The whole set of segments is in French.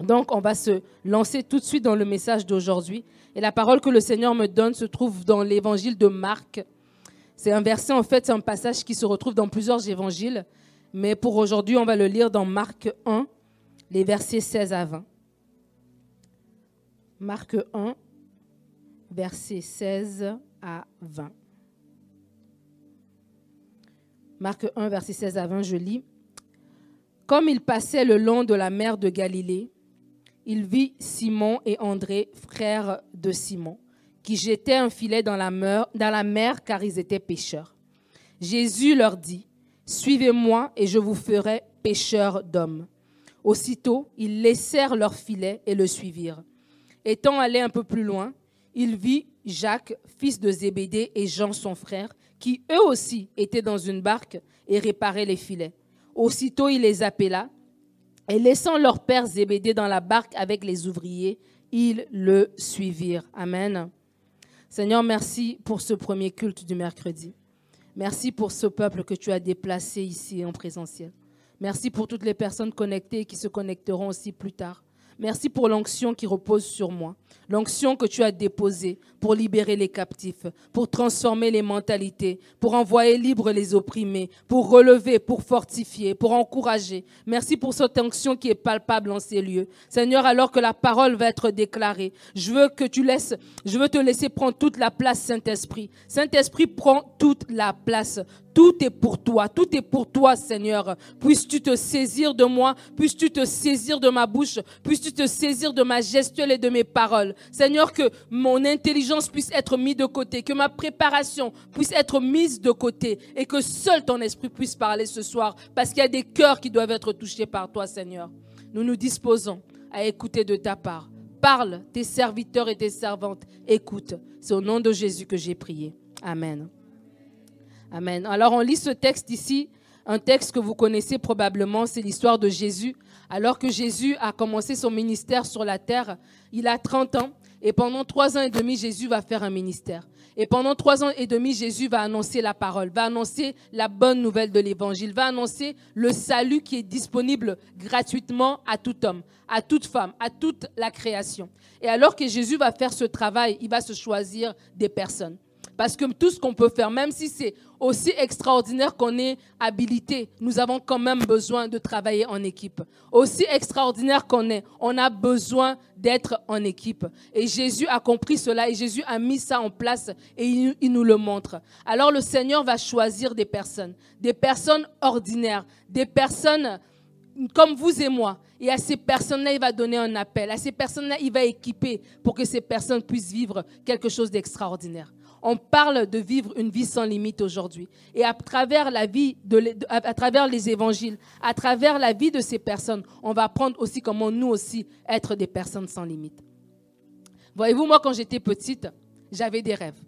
Donc, on va se lancer tout de suite dans le message d'aujourd'hui. Et la parole que le Seigneur me donne se trouve dans l'évangile de Marc. C'est un verset, en fait, c'est un passage qui se retrouve dans plusieurs évangiles. Mais pour aujourd'hui, on va le lire dans Marc 1, les versets 16 à 20. Marc 1, versets 16 à 20. Marc 1, verset 16 à 20, je lis. Comme il passait le long de la mer de Galilée, il vit Simon et André, frères de Simon, qui jetaient un filet dans la, mer, car ils étaient pêcheurs. Jésus leur dit, Suivez-moi et je vous ferai pêcheurs d'hommes. Aussitôt, ils laissèrent leur filet et le suivirent. Étant allé un peu plus loin, il vit Jacques, fils de Zébédée, et Jean, son frère, qui eux aussi étaient dans une barque et réparaient les filets. Aussitôt, il les appela, et laissant leur père Zébédée dans la barque avec les ouvriers, ils le suivirent. Amen. Seigneur, merci pour ce premier culte du mercredi. Merci pour ce peuple que tu as déplacé ici en présentiel. Merci pour toutes les personnes connectées qui se connecteront aussi plus tard. Merci pour l'onction qui repose sur moi, l'onction que tu as déposée pour libérer les captifs, pour transformer les mentalités, pour envoyer libre les opprimés, pour relever, pour fortifier, pour encourager. Merci pour cette onction qui est palpable en ces lieux. Seigneur, alors que la parole va être déclarée, je veux que tu laisses, je veux te laisser prendre toute la place, Saint-Esprit. Saint-Esprit, prend toute la place. Tout est pour toi, tout est pour toi, Seigneur. Puisses-tu te saisir de moi, puisses-tu te saisir de ma bouche, puisses-tu te saisir de ma gestuelle et de mes paroles. Seigneur, que mon intelligence puisse être mise de côté, que ma préparation puisse être mise de côté et que seul ton esprit puisse parler ce soir, parce qu'il y a des cœurs qui doivent être touchés par toi, Seigneur. Nous nous disposons à écouter de ta part. Parle, tes serviteurs et tes servantes, écoute. C'est au nom de Jésus que j'ai prié. Amen. Amen. Alors on lit ce texte ici, un texte que vous connaissez probablement, c'est l'histoire de Jésus. Alors que Jésus a commencé son ministère sur la terre, il a 30 ans et pendant trois ans et demi, Jésus va faire un ministère. Et pendant trois ans et demi, Jésus va annoncer la parole, va annoncer la bonne nouvelle de l'évangile, va annoncer le salut qui est disponible gratuitement à tout homme, à toute femme, à toute la création. Et alors que Jésus va faire ce travail, il va se choisir des personnes. Parce que tout ce qu'on peut faire, même si c'est aussi extraordinaire qu'on est habilité, nous avons quand même besoin de travailler en équipe. Aussi extraordinaire qu'on est, on a besoin d'être en équipe. Et Jésus a compris cela et Jésus a mis ça en place et il, il nous le montre. Alors le Seigneur va choisir des personnes, des personnes ordinaires, des personnes comme vous et moi. Et à ces personnes-là, il va donner un appel. À ces personnes-là, il va équiper pour que ces personnes puissent vivre quelque chose d'extraordinaire on parle de vivre une vie sans limite aujourd'hui. Et à travers les évangiles, à travers la vie de ces personnes, on va apprendre aussi comment nous aussi être des personnes sans limite. Voyez-vous, moi, quand j'étais petite, j'avais des rêves.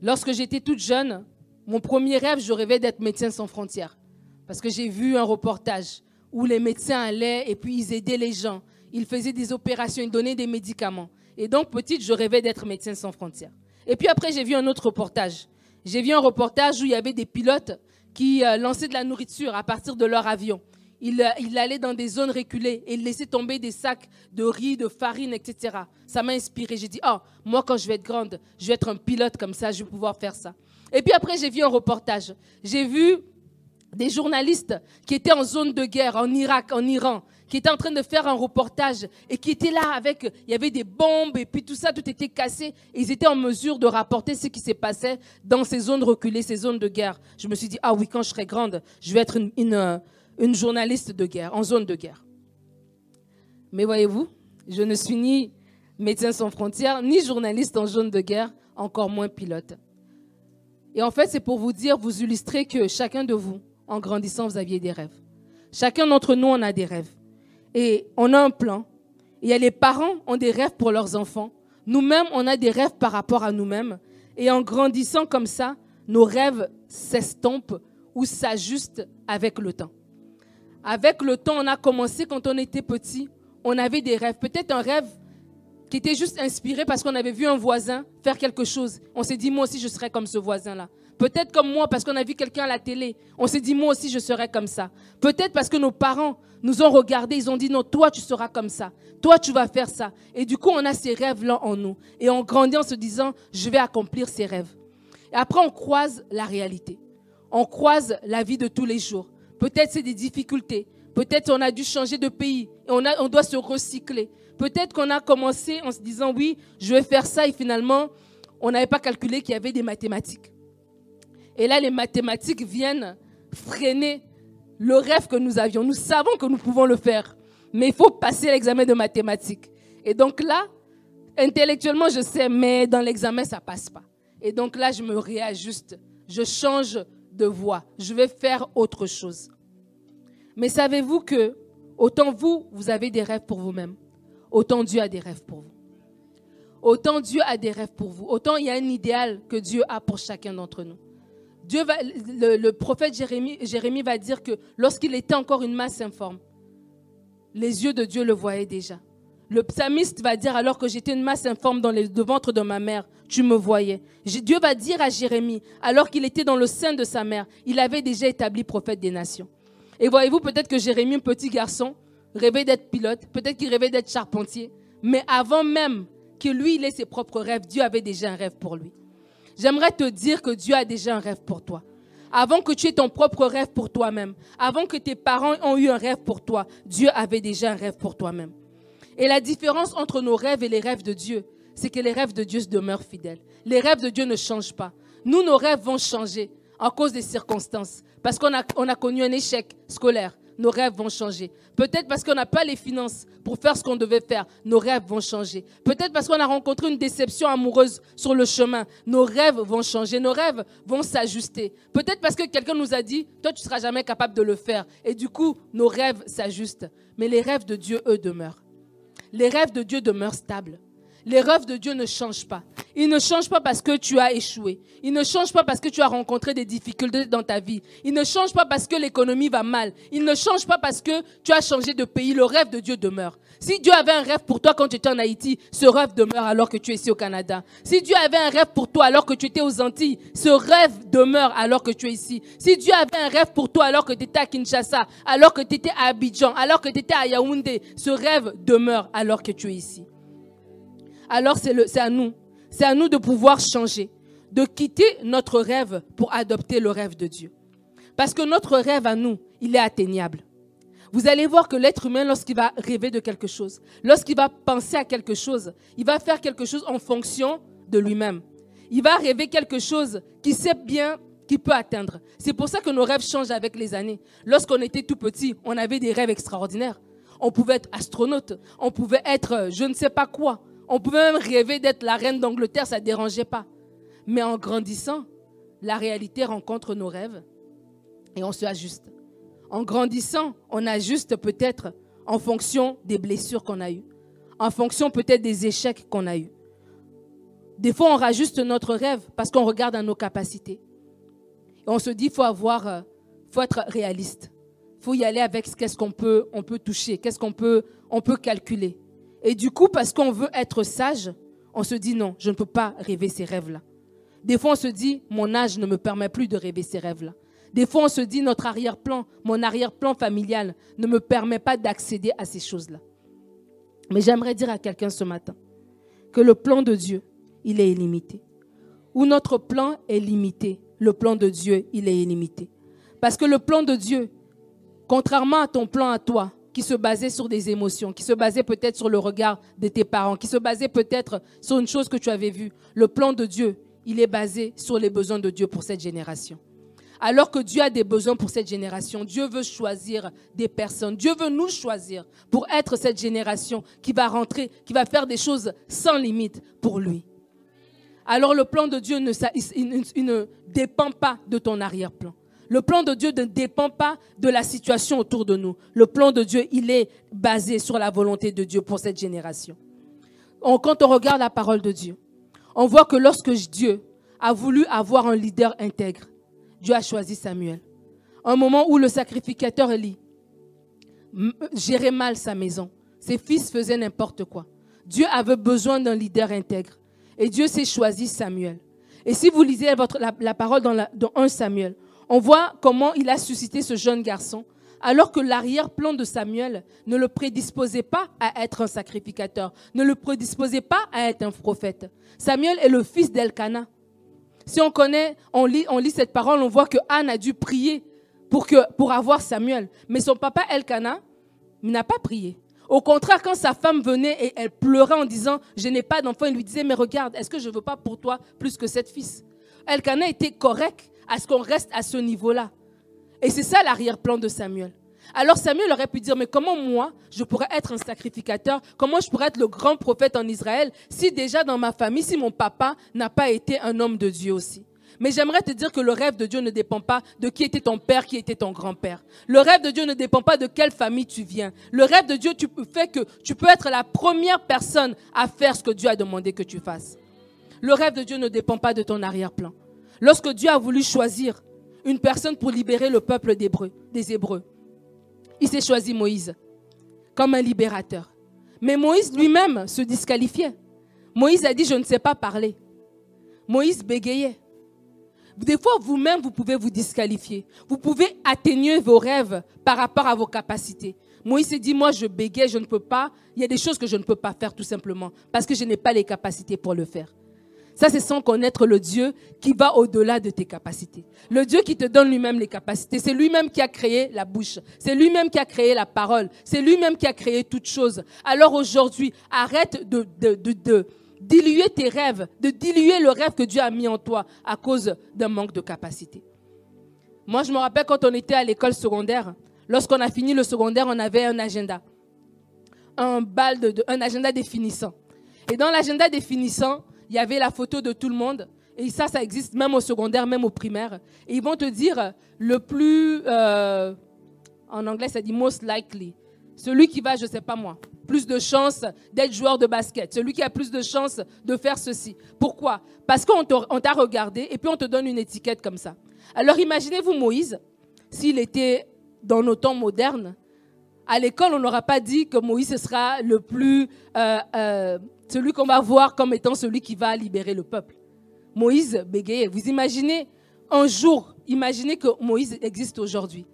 Lorsque j'étais toute jeune, mon premier rêve, je rêvais d'être médecin sans frontières. Parce que j'ai vu un reportage où les médecins allaient et puis ils aidaient les gens. Ils faisaient des opérations, ils donnaient des médicaments. Et donc, petite, je rêvais d'être médecin sans frontières. Et puis après, j'ai vu un autre reportage. J'ai vu un reportage où il y avait des pilotes qui euh, lançaient de la nourriture à partir de leur avion. Ils, euh, allaient dans des zones reculées et ils laissaient tomber des sacs de riz, de farine, etc. Ça m'a inspiré. J'ai dit, oh, moi, quand je vais être grande, je vais être un pilote comme ça, je vais pouvoir faire ça. Et puis après, j'ai vu un reportage. J'ai vu des journalistes qui étaient en zone de guerre en Irak, en Iran, qui étaient en train de faire un reportage et qui étaient là avec, il y avait des bombes et puis tout ça, tout était cassé. Ils étaient en mesure de rapporter ce qui s'est passé dans ces zones reculées, ces zones de guerre. Je me suis dit, ah oui, quand je serai grande, je vais être une, une, journaliste de guerre, en zone de guerre. Mais voyez-vous, je ne suis ni médecin sans frontières, ni journaliste en zone de guerre, encore moins pilote. Et en fait, c'est pour vous dire, vous illustrer que chacun de vous, en grandissant, vous aviez des rêves. Chacun d'entre nous, on a des rêves. Et on a un plan. Il y a les parents ont des rêves pour leurs enfants. Nous-mêmes, on a des rêves par rapport à nous-mêmes. Et en grandissant comme ça, nos rêves s'estompent ou s'ajustent avec le temps. Avec le temps, on a commencé quand on était petit, on avait des rêves. Peut-être un rêve qui était juste inspiré parce qu'on avait vu un voisin faire quelque chose. On s'est dit, moi aussi, je serais comme ce voisin-là. Peut-être comme moi, parce qu'on a vu quelqu'un à la télé. On s'est dit, moi aussi, je serai comme ça. Peut-être parce que nos parents nous ont regardés, ils ont dit, non, toi, tu seras comme ça. Toi, tu vas faire ça. Et du coup, on a ces rêves-là en nous. Et on grandit en se disant, je vais accomplir ces rêves. Et après, on croise la réalité. On croise la vie de tous les jours. Peut-être c'est des difficultés. Peut-être on a dû changer de pays et on, doit se recycler. Peut-être qu'on a commencé en se disant oui, je vais faire ça et finalement, on n'avait pas calculé qu'il y avait des mathématiques. Et là, les mathématiques viennent freiner le rêve que nous avions. Nous savons que nous pouvons le faire, mais il faut passer l'examen de mathématiques. Et donc là, intellectuellement, je sais, mais dans l'examen, ça passe pas. Et donc là, je me réajuste. Je change de voie. Je vais faire autre chose. Mais savez-vous que autant vous, vous avez des rêves pour vous-même, autant Dieu a des rêves pour vous. Autant Dieu a des rêves pour vous. Autant il y a un idéal que Dieu a pour chacun d'entre nous. Dieu le, prophète Jérémie, Jérémie va dire que lorsqu'il était encore une masse informe, les yeux de Dieu le voyaient déjà. Le psalmiste va dire alors que j'étais une masse informe dans le ventre de ma mère, tu me voyais. Dieu va dire à Jérémie, alors qu'il était dans le sein de sa mère, il avait déjà établi prophète des nations. Et voyez-vous, peut-être que Jérémie, un petit garçon, rêvait d'être pilote, peut-être qu'il rêvait d'être charpentier, mais avant même que lui, il ait ses propres rêves, Dieu avait déjà un rêve pour lui. J'aimerais te dire que Dieu a déjà un rêve pour toi. Avant que tu aies ton propre rêve pour toi-même, avant que tes parents ont eu un rêve pour toi, Dieu avait déjà un rêve pour toi-même. Et la différence entre nos rêves et les rêves de Dieu, c'est que les rêves de Dieu demeurent fidèles. Les rêves de Dieu ne changent pas. Nous, nos rêves vont changer à cause des circonstances, parce qu'on a, on a connu un échec scolaire nos rêves vont changer. Peut-être parce qu'on n'a pas les finances pour faire ce qu'on devait faire, nos rêves vont changer. Peut-être parce qu'on a rencontré une déception amoureuse sur le chemin, nos rêves vont changer, nos rêves vont s'ajuster. Peut-être parce que quelqu'un nous a dit, toi tu ne seras jamais capable de le faire. Et du coup, nos rêves s'ajustent. Mais les rêves de Dieu, eux, demeurent. Les rêves de Dieu demeurent stables. Les rêves de Dieu ne changent pas. Ils ne changent pas parce que tu as échoué. Ils ne changent pas parce que tu as rencontré des difficultés dans ta vie. Ils ne changent pas parce que l'économie va mal. Ils ne changent pas parce que tu as changé de pays. Le rêve de Dieu demeure. Si Dieu avait un rêve pour toi quand tu étais en Haïti, ce rêve demeure alors que tu es ici au Canada. Si Dieu avait un rêve pour toi alors que tu étais aux Antilles, ce rêve demeure alors que tu es ici. Si Dieu avait un rêve pour toi alors que tu étais à Kinshasa, alors que tu étais à Abidjan, alors que tu étais à Yaoundé, ce rêve demeure alors que tu es ici alors c'est à nous. C'est à nous de pouvoir changer, de quitter notre rêve pour adopter le rêve de Dieu. Parce que notre rêve à nous, il est atteignable. Vous allez voir que l'être humain, lorsqu'il va rêver de quelque chose, lorsqu'il va penser à quelque chose, il va faire quelque chose en fonction de lui-même. Il va rêver quelque chose qu'il sait bien qu'il peut atteindre. C'est pour ça que nos rêves changent avec les années. Lorsqu'on était tout petit, on avait des rêves extraordinaires. On pouvait être astronaute, on pouvait être je ne sais pas quoi. On pouvait même rêver d'être la reine d'Angleterre, ça ne dérangeait pas. Mais en grandissant, la réalité rencontre nos rêves et on se ajuste. En grandissant, on ajuste peut-être en fonction des blessures qu'on a eues, en fonction peut-être des échecs qu'on a eus. Des fois, on rajuste notre rêve parce qu'on regarde à nos capacités. Et on se dit, faut avoir, euh, faut être réaliste. Il faut y aller avec ce qu'est-ce qu'on peut, on peut toucher, qu'est-ce qu'on peut, on peut calculer. Et du coup, parce qu'on veut être sage, on se dit non, je ne peux pas rêver ces rêves-là. Des fois, on se dit, mon âge ne me permet plus de rêver ces rêves-là. Des fois, on se dit, notre arrière-plan, mon arrière-plan familial ne me permet pas d'accéder à ces choses-là. Mais j'aimerais dire à quelqu'un ce matin que le plan de Dieu, il est illimité. Où notre plan est limité, le plan de Dieu, il est illimité. Parce que le plan de Dieu, contrairement à ton plan à toi, qui se basait sur des émotions, qui se basait peut-être sur le regard de tes parents, qui se basait peut-être sur une chose que tu avais vue. Le plan de Dieu, il est basé sur les besoins de Dieu pour cette génération. Alors que Dieu a des besoins pour cette génération, Dieu veut choisir des personnes. Dieu veut nous choisir pour être cette génération qui va rentrer, qui va faire des choses sans limite pour lui. Alors le plan de Dieu ne, il ne dépend pas de ton arrière-plan. Le plan de Dieu ne dépend pas de la situation autour de nous. Le plan de Dieu, il est basé sur la volonté de Dieu pour cette génération. quand on regarde la parole de Dieu, on voit que lorsque Dieu a voulu avoir un leader intègre, Dieu a choisi Samuel. Un moment où le sacrificateur Élie gérait mal sa maison. Ses fils faisaient n'importe quoi. Dieu avait besoin d'un leader intègre. Et Dieu s'est choisi Samuel. Et si vous lisez la, parole dans, la, dans 1 Samuel, on voit comment il a suscité ce jeune garçon, alors que l'arrière-plan de Samuel ne le prédisposait pas à être un sacrificateur, ne le prédisposait pas à être un prophète. Samuel est le fils d'Elkana. Si on connaît, on lit, on lit cette parole, on voit que Anne a dû prier pour, avoir Samuel. Mais son papa Elkana n'a pas prié. Au contraire, quand sa femme venait et elle pleurait en disant Je n'ai pas d'enfant, il lui disait Mais regarde, est-ce que je ne veux pas pour toi plus que sept fils? Elkana était correct à ce qu'on reste à ce niveau-là. Et c'est ça l'arrière-plan de Samuel. Alors Samuel aurait pu dire, mais comment moi, je pourrais être un sacrificateur? Comment je pourrais être le grand prophète en Israël si déjà dans ma famille, si mon papa n'a pas été un homme de Dieu aussi? Mais j'aimerais te dire que le rêve de Dieu ne dépend pas de qui était ton père, qui était ton grand-père. Le rêve de Dieu ne dépend pas de quelle famille tu viens. Le rêve de Dieu tu fait que tu peux être la première personne à faire ce que Dieu a demandé que tu fasses. Le rêve de Dieu ne dépend pas de ton arrière-plan. Lorsque Dieu a voulu choisir une personne pour libérer le peuple des Hébreux, il s'est choisi Moïse comme un libérateur. Mais Moïse lui-même se disqualifiait. Moïse a dit, je ne sais pas parler. Moïse bégayait. Des fois, vous-même, vous pouvez vous disqualifier. Vous pouvez atténuer vos rêves par rapport à vos capacités. Moïse s'est dit, moi, je bégaye, je ne peux pas. Il y a des choses que je ne peux pas faire tout simplement parce que je n'ai pas les capacités pour le faire. Ça, c'est sans connaître le Dieu qui va au-delà de tes capacités. Le Dieu qui te donne lui-même les capacités. C'est lui-même qui a créé la bouche. C'est lui-même qui a créé la parole. C'est lui-même qui a créé toutes choses. Alors aujourd'hui, arrête de, diluer tes rêves, de diluer le rêve que Dieu a mis en toi à cause d'un manque de capacité. Moi, je me rappelle quand on était à l'école secondaire, lorsqu'on a fini le secondaire, on avait un agenda. Un agenda définissant. Et dans l'agenda définissant, il y avait la photo de tout le monde. Et ça, ça existe même au secondaire, même au primaire. Et ils vont te dire le plus, euh, en anglais, ça dit most likely. Celui qui va, je ne sais pas moi, plus de chances d'être joueur de basket. Celui qui a plus de chances de faire ceci. Pourquoi? Parce qu'on t'a regardé et puis on te donne une étiquette comme ça. Alors imaginez-vous Moïse, s'il était dans nos temps modernes, à l'école, on n'aura pas dit que Moïse sera le plus euh, euh, celui qu'on va voir comme étant celui qui va libérer le peuple. Moïse bégayait. Vous imaginez un jour, imaginez que Moïse existe aujourd'hui,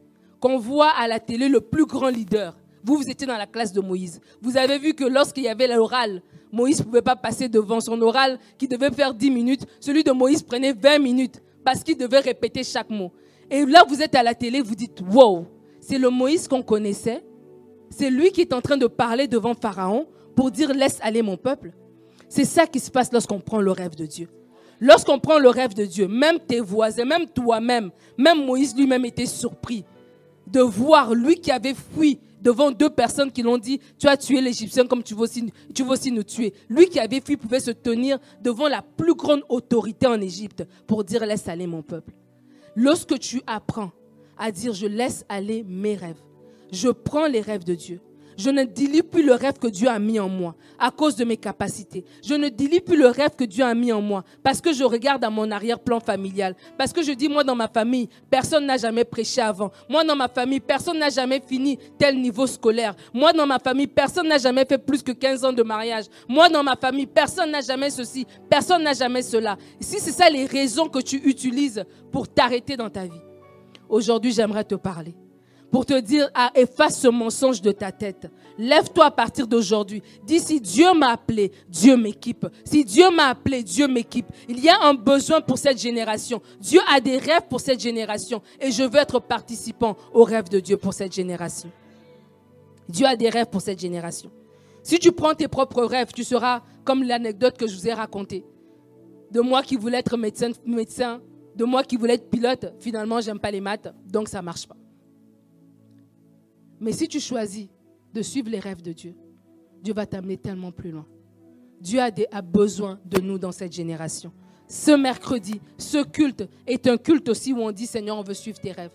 qu'on voit à la télé le plus grand leader. Vous, vous étiez dans la classe de Moïse. Vous avez vu que lorsqu'il y avait l'oral, Moïse ne pouvait pas passer devant son oral qui devait faire 10 minutes. Celui de Moïse prenait 20 minutes parce qu'il devait répéter chaque mot. Et là, vous êtes à la télé, vous dites, wow, c'est le Moïse qu'on connaissait. C'est lui qui est en train de parler devant Pharaon pour dire laisse aller mon peuple. C'est ça qui se passe lorsqu'on prend le rêve de Dieu. Lorsqu'on prend le rêve de Dieu, même tes voisins, même toi-même, même Moïse lui-même était surpris de voir lui qui avait fui devant deux personnes qui l'ont dit, tu as tué l'Égyptien comme tu veux, aussi, tu aussi nous tuer. Lui qui avait fui pouvait se tenir devant la plus grande autorité en Égypte pour dire, laisse aller mon peuple. Lorsque tu apprends à dire, je laisse aller mes rêves, je prends les rêves de Dieu, je ne dilue plus le rêve que Dieu a mis en moi à cause de mes capacités. Je ne dilue plus le rêve que Dieu a mis en moi parce que je regarde à mon arrière-plan familial. Parce que je dis, moi, dans ma famille, personne n'a jamais prêché avant. Moi, dans ma famille, personne n'a jamais fini tel niveau scolaire. Moi, dans ma famille, personne n'a jamais fait plus que 15 ans de mariage. Moi, dans ma famille, personne n'a jamais ceci. Personne n'a jamais cela. Si c'est ça les raisons que tu utilises pour t'arrêter dans ta vie, aujourd'hui, j'aimerais te parler pour te dire, ah, efface ce mensonge de ta tête. Lève-toi à partir d'aujourd'hui. Dis, si Dieu m'a appelé, Dieu m'équipe. Si Dieu m'a appelé, Dieu m'équipe. Il y a un besoin pour cette génération. Dieu a des rêves pour cette génération. Et je veux être participant aux rêves de Dieu pour cette génération. Dieu a des rêves pour cette génération. Si tu prends tes propres rêves, tu seras comme l'anecdote que je vous ai racontée. De moi qui voulais être médecin, de moi qui voulais être pilote, finalement, j'aime pas les maths, donc ça marche pas. Mais si tu choisis de suivre les rêves de Dieu, Dieu va t'amener tellement plus loin. Dieu a, besoin de nous dans cette génération. Ce mercredi, ce culte est un culte aussi où on dit Seigneur, on veut suivre tes rêves.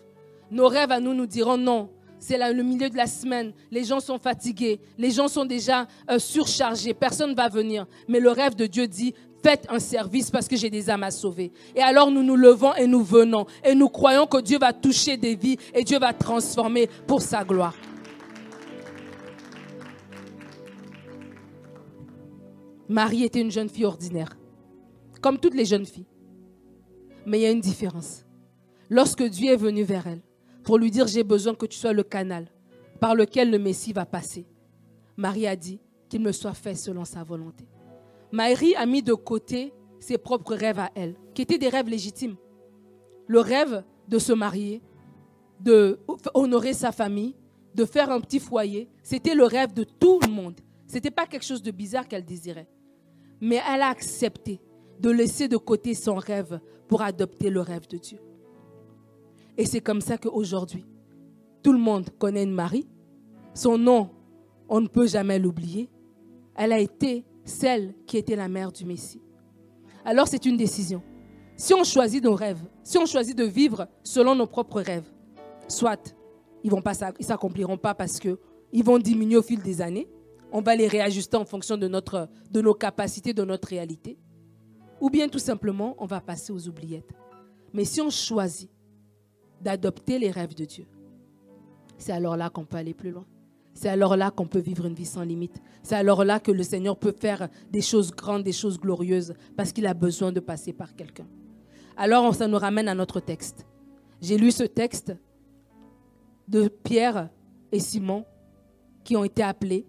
Nos rêves à nous nous diront non. C'est le milieu de la semaine, les gens sont fatigués, les gens sont déjà euh, surchargés, personne ne va venir. Mais le rêve de Dieu dit faites un service parce que j'ai des âmes à sauver. Et alors nous nous levons et nous venons. Et nous croyons que Dieu va toucher des vies et Dieu va transformer pour sa gloire. Marie était une jeune fille ordinaire, comme toutes les jeunes filles. Mais il y a une différence. Lorsque Dieu est venu vers elle pour lui dire, j'ai besoin que tu sois le canal par lequel le Messie va passer, Marie a dit qu'il me soit fait selon sa volonté. Marie a mis de côté ses propres rêves à elle, qui étaient des rêves légitimes. Le rêve de se marier, de honorer sa famille, de faire un petit foyer, c'était le rêve de tout le monde. Ce n'était pas quelque chose de bizarre qu'elle désirait. Mais elle a accepté de laisser de côté son rêve pour adopter le rêve de Dieu. Et c'est comme ça qu'aujourd'hui, tout le monde connaît une Marie. Son nom, on ne peut jamais l'oublier. Elle a été celle qui était la mère du Messie. Alors c'est une décision. Si on choisit nos rêves, si on choisit de vivre selon nos propres rêves, soit ils ne s'accompliront pas parce qu'ils vont diminuer au fil des années, on va les réajuster en fonction de, notre, de nos capacités, de notre réalité, ou bien tout simplement on va passer aux oubliettes. Mais si on choisit d'adopter les rêves de Dieu, c'est alors là qu'on peut aller plus loin. C'est alors là qu'on peut vivre une vie sans limite. C'est alors là que le Seigneur peut faire des choses grandes, des choses glorieuses, parce qu'il a besoin de passer par quelqu'un. Alors ça nous ramène à notre texte. J'ai lu ce texte de Pierre et Simon qui ont été appelés,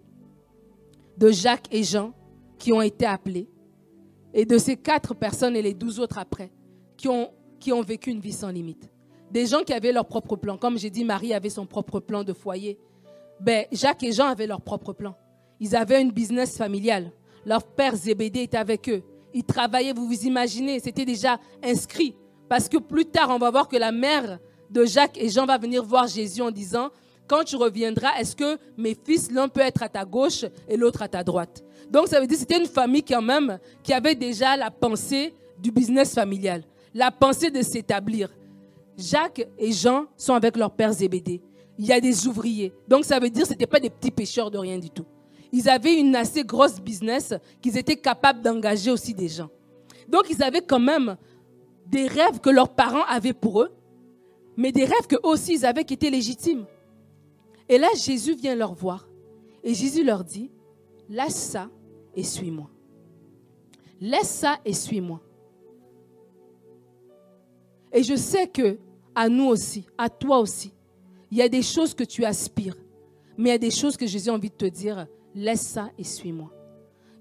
de Jacques et Jean qui ont été appelés, et de ces quatre personnes et les douze autres après qui ont, qui ont vécu une vie sans limite. Des gens qui avaient leur propre plan. Comme j'ai dit, Marie avait son propre plan de foyer. Ben, Jacques et Jean avaient leur propre plan. Ils avaient une business familiale. Leur père Zébédée était avec eux. Ils travaillaient, vous vous imaginez, c'était déjà inscrit. Parce que plus tard, on va voir que la mère de Jacques et Jean va venir voir Jésus en disant, quand tu reviendras, est-ce que mes fils, l'un peut être à ta gauche et l'autre à ta droite? Donc ça veut dire que c'était une famille quand même qui avait déjà la pensée du business familial, la pensée de s'établir. Jacques et Jean sont avec leur père Zébédée. Il y a des ouvriers. Donc ça veut dire que ce n'étaient pas des petits pêcheurs de rien du tout. Ils avaient une assez grosse business qu'ils étaient capables d'engager aussi des gens. Donc ils avaient quand même des rêves que leurs parents avaient pour eux, mais des rêves que aussi ils avaient qui étaient légitimes. Et là, Jésus vient leur voir. Et Jésus leur dit, laisse ça et suis-moi. Laisse ça et suis-moi. Et je sais que à nous aussi, à toi aussi, il y a des choses que tu aspires, mais il y a des choses que Jésus a envie de te dire, laisse ça et suis-moi.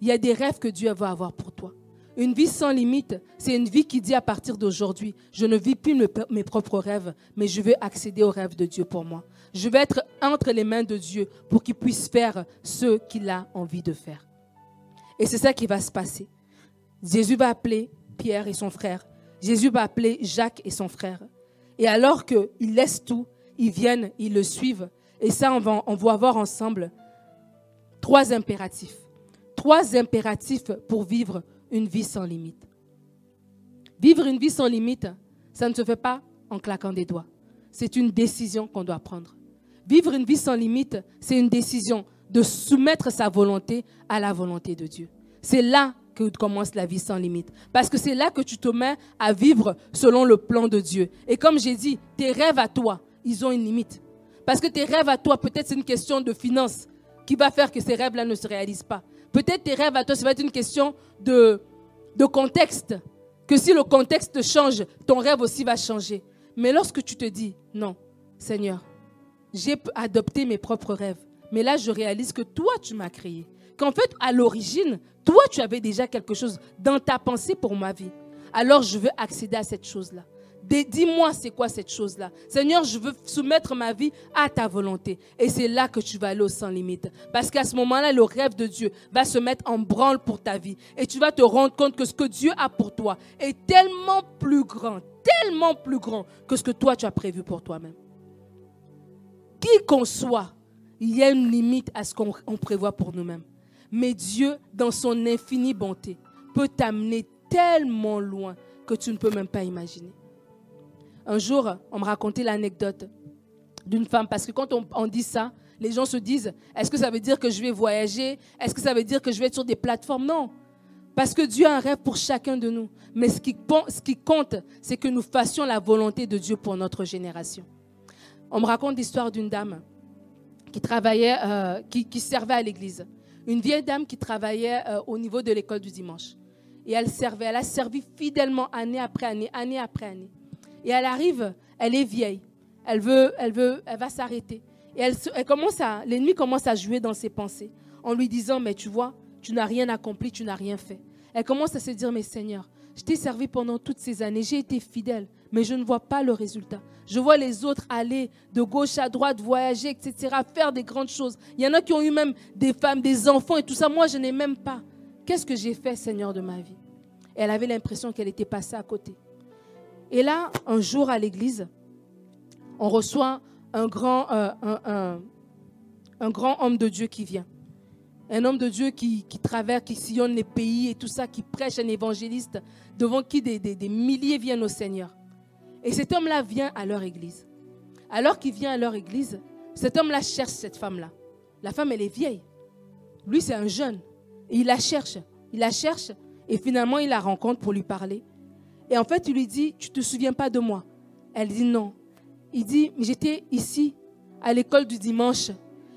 Il y a des rêves que Dieu va avoir pour toi. Une vie sans limite, c'est une vie qui dit à partir d'aujourd'hui, je ne vis plus mes propres rêves, mais je veux accéder aux rêves de Dieu pour moi. Je vais être entre les mains de Dieu pour qu'il puisse faire ce qu'il a envie de faire. Et c'est ça qui va se passer. Jésus va appeler Pierre et son frère. Jésus va appeler Jacques et son frère. Et alors qu'ils laissent tout, ils viennent, ils le suivent. Et ça, on va, on voir ensemble trois impératifs. Trois impératifs pour vivre une vie sans limite. Vivre une vie sans limite, ça ne se fait pas en claquant des doigts. C'est une décision qu'on doit prendre. Vivre une vie sans limite, c'est une décision de soumettre sa volonté à la volonté de Dieu. C'est là que commence la vie sans limite. Parce que c'est là que tu te mets à vivre selon le plan de Dieu. Et comme j'ai dit, tes rêves à toi, ils ont une limite. Parce que tes rêves à toi, peut-être c'est une question de finances qui va faire que ces rêves-là ne se réalisent pas. Peut-être tes rêves à toi, ça va être une question de, de contexte. Que si le contexte change, ton rêve aussi va changer. Mais lorsque tu te dis, non, Seigneur, j'ai adopté mes propres rêves, mais là je réalise que toi tu m'as créé. Qu'en fait, à l'origine, toi tu avais déjà quelque chose dans ta pensée pour ma vie. Alors je veux accéder à cette chose-là. Dis-moi c'est quoi cette chose-là? Seigneur, je veux soumettre ma vie à ta volonté. Et c'est là que tu vas aller au sans limite. Parce qu'à ce moment-là, le rêve de Dieu va se mettre en branle pour ta vie. Et tu vas te rendre compte que ce que Dieu a pour toi est tellement plus grand, tellement plus grand que ce que toi tu as prévu pour toi-même. Qui qu'on soit, il y a une limite à ce qu'on prévoit pour nous-mêmes. Mais Dieu, dans son infinie bonté, peut t'amener tellement loin que tu ne peux même pas imaginer. Un jour, on me racontait l'anecdote d'une femme, parce que quand on, dit ça, les gens se disent, est-ce que ça veut dire que je vais voyager? Est-ce que ça veut dire que je vais être sur des plateformes? Non. Parce que Dieu a un rêve pour chacun de nous. Mais ce qui, compte, c'est que nous fassions la volonté de Dieu pour notre génération. On me raconte l'histoire d'une dame qui travaillait, euh, qui, servait à l'église. Une vieille dame qui travaillait euh, au niveau de l'école du dimanche. Et elle servait. Elle a servi fidèlement année après année, année après année. Et elle arrive, elle est vieille. Elle veut, elle veut, elle va s'arrêter. Et elle, commence à, l'ennemi commence à jouer dans ses pensées en lui disant, mais tu vois, tu n'as rien accompli, tu n'as rien fait. Elle commence à se dire, mais Seigneur, je t'ai servi pendant toutes ces années, j'ai été fidèle, mais je ne vois pas le résultat. Je vois les autres aller de gauche à droite, voyager, etc., faire des grandes choses. Il y en a qui ont eu même des femmes, des enfants et tout ça. Moi, je n'ai même pas. Qu'est-ce que j'ai fait, Seigneur, de ma vie? Elle avait l'impression qu'elle était passée à côté. Et là, un jour à l'église, on reçoit un grand, euh, un, grand homme de Dieu qui vient. Un homme de Dieu qui, traverse, qui sillonne les pays et tout ça, qui prêche un évangéliste devant qui des, des milliers viennent au Seigneur. Et cet homme-là vient à leur église. Alors qu'il vient à leur église, cet homme-là cherche cette femme-là. La femme, elle est vieille. Lui, c'est un jeune. Et il la cherche. Il la cherche. Et finalement, il la rencontre pour lui parler. Et en fait, il lui dit, tu ne te souviens pas de moi Elle dit non. Il dit, j'étais ici, à l'école du dimanche.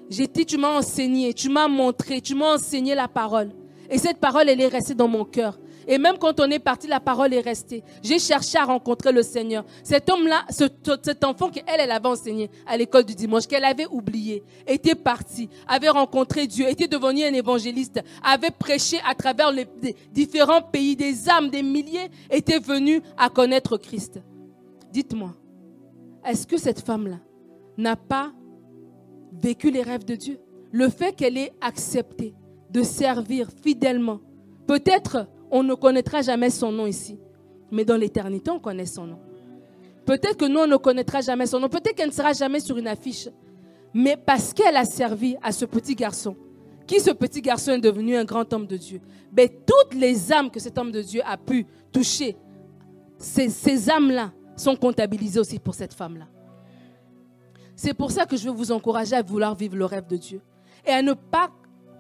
J'étais, tu m'as enseigné, tu m'as montré, tu m'as enseigné la parole. Et cette parole, elle est restée dans mon cœur. Et même quand on est parti, la parole est restée. J'ai cherché à rencontrer le Seigneur. Cet homme-là, cet enfant qu'elle, elle avait enseigné à l'école du dimanche, qu'elle avait oublié, était parti, avait rencontré Dieu, était devenu un évangéliste, avait prêché à travers les différents pays, des âmes, des milliers étaient venus à connaître Christ. Dites-moi, est-ce que cette femme-là n'a pas vécu les rêves de Dieu? Le fait qu'elle ait accepté de servir fidèlement, peut-être on ne connaîtra jamais son nom ici, mais dans l'éternité, on connaît son nom. Peut-être que nous, on ne connaîtra jamais son nom, peut-être qu'elle ne sera jamais sur une affiche, mais parce qu'elle a servi à ce petit garçon, qui ce petit garçon est devenu un grand homme de Dieu, mais ben, toutes les âmes que cet homme de Dieu a pu toucher, ces, ces âmes-là sont comptabilisées aussi pour cette femme-là. C'est pour ça que je veux vous encourager à vouloir vivre le rêve de Dieu et à ne pas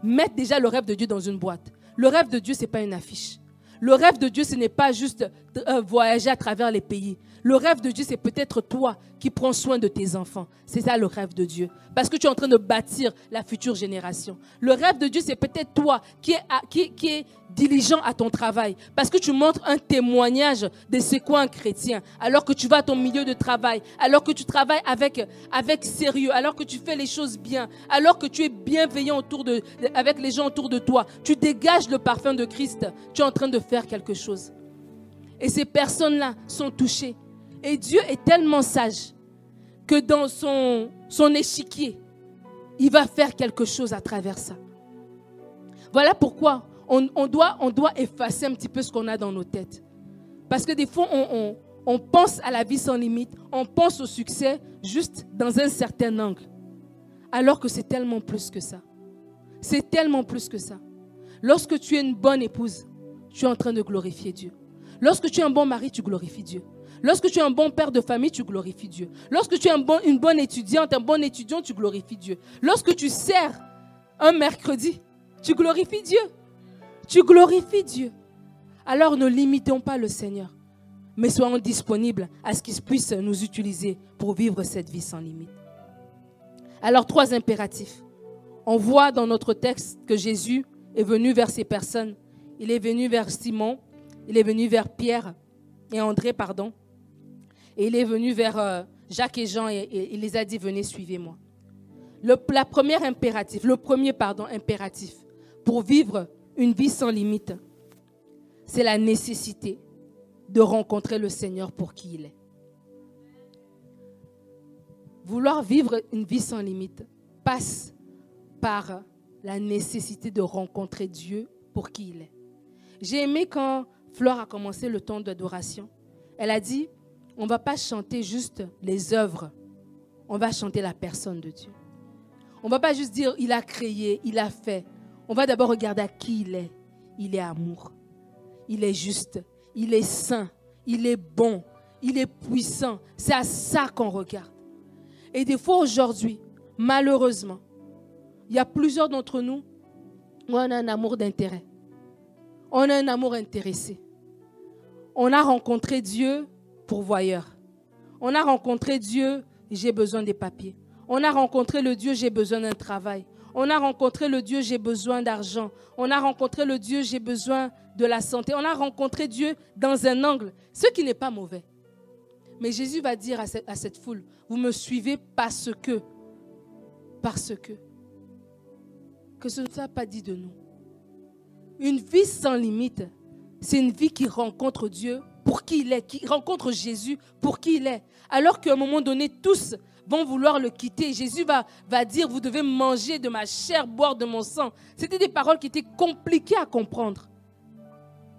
mettre déjà le rêve de Dieu dans une boîte. Le rêve de Dieu, ce n'est pas une affiche. Le rêve de Dieu, ce n'est pas juste euh, voyager à travers les pays. Le rêve de Dieu, c'est peut-être toi qui prends soin de tes enfants. C'est ça le rêve de Dieu. Parce que tu es en train de bâtir la future génération. Le rêve de Dieu, c'est peut-être toi qui est, diligent à ton travail. Parce que tu montres un témoignage de ce qu'est un chrétien. Alors que tu vas à ton milieu de travail. Alors que tu travailles avec, sérieux. Alors que tu fais les choses bien. Alors que tu es bienveillant avec les gens autour de toi. Tu dégages le parfum de Christ. Tu es en train de faire quelque chose. Et ces personnes-là sont touchées. Et Dieu est tellement sage que dans son, son échiquier, il va faire quelque chose à travers ça. Voilà pourquoi on, doit, on doit effacer un petit peu ce qu'on a dans nos têtes. Parce que des fois, on, on pense à la vie sans limite, on pense au succès juste dans un certain angle. Alors que c'est tellement plus que ça. C'est tellement plus que ça. Lorsque tu es une bonne épouse, tu es en train de glorifier Dieu. Lorsque tu es un bon mari, tu glorifies Dieu. Lorsque tu es un bon père de famille, tu glorifies Dieu. Lorsque tu es une bonne étudiante, un bon étudiant, tu glorifies Dieu. Lorsque tu sers un mercredi, tu glorifies Dieu. Tu glorifies Dieu. Alors ne limitons pas le Seigneur, mais soyons disponibles à ce qu'il puisse nous utiliser pour vivre cette vie sans limite. Alors trois impératifs. On voit dans notre texte que Jésus est venu vers ces personnes. Il est venu vers Simon, il est venu vers Pierre et André, pardon. Et il est venu vers euh, Jacques et Jean et, il les a dit, venez, suivez-moi. Le, la première impératif, le premier pardon, impératif pour vivre une vie sans limite, c'est la nécessité de rencontrer le Seigneur pour qui il est. Vouloir vivre une vie sans limite passe par la nécessité de rencontrer Dieu pour qui il est. J'ai aimé quand Flore a commencé le temps d'adoration. Elle a dit, on ne va pas chanter juste les œuvres, on va chanter la personne de Dieu. On ne va pas juste dire, il a créé, il a fait. On va d'abord regarder à qui il est. Il est amour, il est juste, il est saint, il est bon, il est puissant. C'est à ça qu'on regarde. Et des fois aujourd'hui, malheureusement, il y a plusieurs d'entre nous où on a un amour d'intérêt. On a un amour intéressé. On a rencontré Dieu pourvoyeur. On a rencontré Dieu, j'ai besoin des papiers. On a rencontré le Dieu, j'ai besoin d'un travail. On a rencontré le Dieu, j'ai besoin d'argent. On a rencontré le Dieu, j'ai besoin de la santé. On a rencontré Dieu dans un angle, ce qui n'est pas mauvais. Mais Jésus va dire à cette, à cette foule, vous me suivez parce que, parce que, que ce ne soit pas dit de nous. Une vie sans limite, c'est une vie qui rencontre Dieu pour qui il est, qui rencontre Jésus pour qui il est. Alors qu'à un moment donné, tous vont vouloir le quitter. Jésus va, va dire, vous devez manger de ma chair, boire de mon sang. C'était des paroles qui étaient compliquées à comprendre.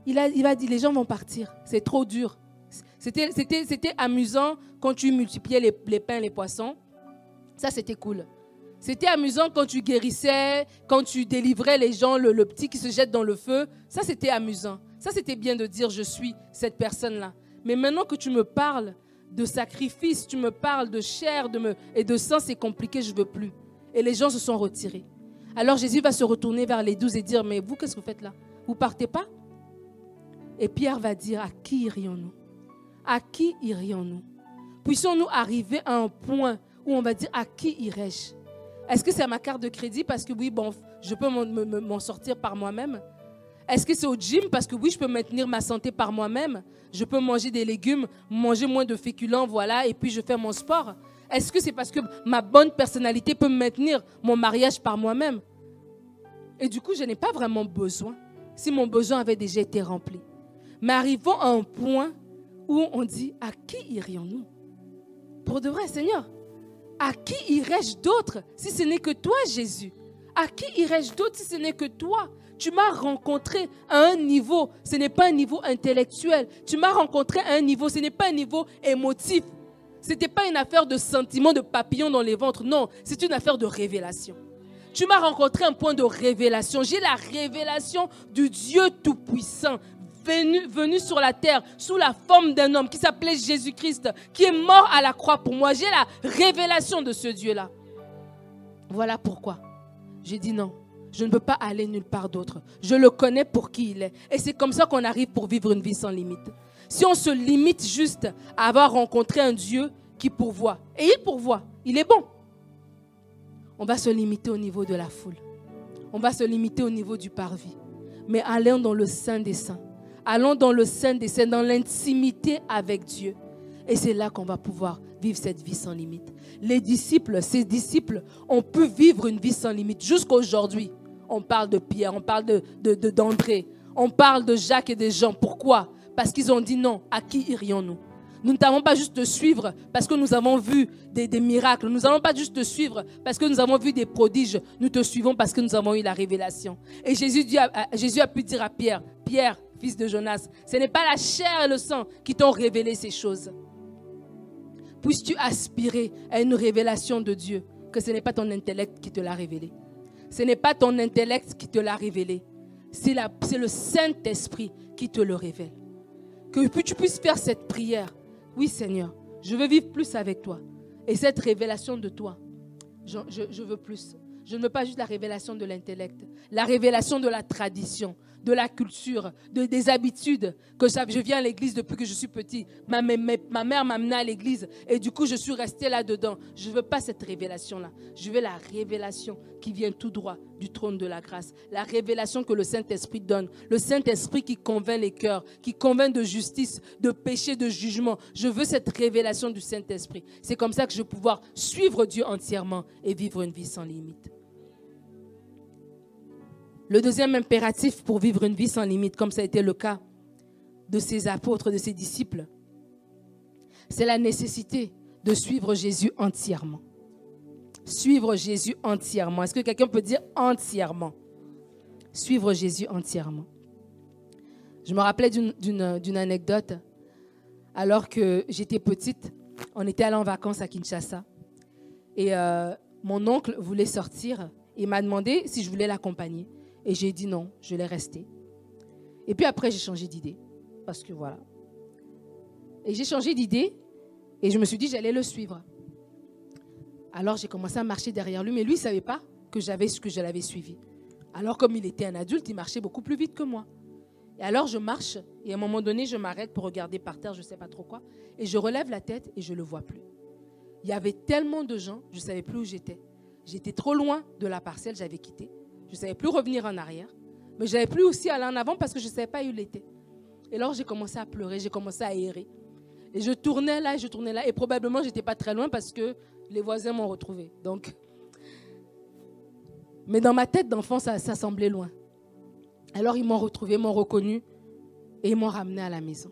Il a, il a dit, les gens vont partir, c'est trop dur. C'était amusant quand tu multipliais les, les pains les poissons. Ça, c'était cool. C'était amusant quand tu guérissais, quand tu délivrais les gens, le, petit qui se jette dans le feu. Ça, c'était amusant. Ça, c'était bien de dire je suis cette personne-là. Mais maintenant que tu me parles de sacrifice, tu me parles de chair de me, et de sang, c'est compliqué, je veux plus. Et les gens se sont retirés. Alors Jésus va se retourner vers les douze et dire, mais vous, qu'est-ce que vous faites là? Vous partez pas? Et Pierre va dire, à qui irions-nous? À qui irions-nous? Puissions-nous arriver à un point où on va dire, à qui irais-je est-ce que c'est à ma carte de crédit parce que oui, bon, je peux m'en sortir par moi-même? Est-ce que c'est au gym parce que oui, je peux maintenir ma santé par moi-même? Je peux manger des légumes, manger moins de féculents, voilà, et puis je fais mon sport. Est-ce que c'est parce que ma bonne personnalité peut maintenir mon mariage par moi-même? Et du coup, je n'ai pas vraiment besoin. Si mon besoin avait déjà été rempli. Mais arrivons à un point où on dit, à qui irions-nous? Pour de vrai, Seigneur, à qui irais-je d'autre si ce n'est que toi, Jésus? À qui irais-je d'autre si ce n'est que toi? Tu m'as rencontré à un niveau, ce n'est pas un niveau intellectuel. Tu m'as rencontré à un niveau, ce n'est pas un niveau émotif. Ce n'était pas une affaire de sentiment, de papillon dans les ventres. Non, c'est une affaire de révélation. Tu m'as rencontré un point de révélation. J'ai la révélation du Dieu Tout-Puissant, venu, sur la terre sous la forme d'un homme qui s'appelait Jésus-Christ, qui est mort à la croix pour moi. J'ai la révélation de ce Dieu-là. Voilà pourquoi j'ai dit non. Je ne peux pas aller nulle part d'autre. Je le connais pour qui il est. Et c'est comme ça qu'on arrive pour vivre une vie sans limite. Si on se limite juste à avoir rencontré un Dieu qui pourvoit, et il pourvoit, il est bon, on va se limiter au niveau de la foule. On va se limiter au niveau du parvis. Mais allons dans le sein des saints. Allons dans le sein des saints, dans l'intimité avec Dieu. Et c'est là qu'on va pouvoir vivre cette vie sans limite. Les disciples, ces disciples, ont pu vivre une vie sans limite jusqu'à aujourd'hui. On parle de Pierre, on parle de, d'André, on parle de Jacques et de Jean. Pourquoi? Parce qu'ils ont dit non. À qui irions-nous? Nous ne t'avons pas juste te suivre parce que nous avons vu des, miracles. Nous n'allons pas juste te suivre parce que nous avons vu des prodiges. Nous te suivons parce que nous avons eu la révélation. Et Jésus a pu dire à Pierre, Pierre, fils de Jonas. Ce n'est pas la chair et le sang qui t'ont révélé ces choses. Puisses-tu aspirer à une révélation de Dieu, que ce n'est pas ton intellect qui te l'a révélé? Ce n'est pas ton intellect qui te l'a révélé. C'est le Saint-Esprit qui te le révèle. Que tu puisses faire cette prière. Oui Seigneur, je veux vivre plus avec toi. Et cette révélation de toi, je, veux plus. Je ne veux pas juste la révélation de l'intellect, la révélation de la tradition, de la culture, de, des habitudes. Que je viens à l'église depuis que je suis petit. Ma, ma mère à l'église et du coup, je suis restée là-dedans. Je ne veux pas cette révélation-là. Je veux la révélation qui vient tout droit du trône de la grâce. La révélation que le Saint-Esprit donne. Le Saint-Esprit qui convainc les cœurs, qui convainc de justice, de péché, de jugement. Je veux cette révélation du Saint-Esprit. C'est comme ça que je vais pouvoir suivre Dieu entièrement et vivre une vie sans limite. Le deuxième impératif pour vivre une vie sans limite, comme ça a été le cas de ses apôtres, de ses disciples, c'est la nécessité de suivre Jésus entièrement. Suivre Jésus entièrement. Est-ce que quelqu'un peut dire entièrement? Suivre Jésus entièrement. Je me rappelais d'une anecdote. Alors que j'étais petite, on était allé en vacances à Kinshasa. Et euh, mon oncle voulait sortir. Il m'a demandé si je voulais l'accompagner. Et j'ai dit non, je l'ai resté. Et puis après, j'ai changé d'idée. Parce que voilà. Et j'ai changé d'idée et je me suis dit j'allais le suivre. Alors j'ai commencé à marcher derrière lui, mais lui ne savait pas que j'avais ce que je l'avais suivi. Alors comme il était un adulte, il marchait beaucoup plus vite que moi. Et alors je marche et à un moment donné, je m'arrête pour regarder par terre, je ne sais pas trop quoi, et je relève la tête et je ne le vois plus. Il y avait tellement de gens, je ne savais plus où j'étais. J'étais trop loin de la parcelle, j'avais quitté. Je ne savais plus revenir en arrière. Mais je n'avais plus aussi aller en avant parce que je ne savais pas où il était. Et alors j'ai commencé à pleurer, j'ai commencé à errer. Et je tournais là, je tournais là. Et probablement, je n'étais pas très loin parce que les voisins m'ont retrouvé. Donc, mais dans ma tête d'enfant, ça, semblait loin. Alors ils m'ont retrouvé, m'ont reconnu et ils m'ont ramené à la maison.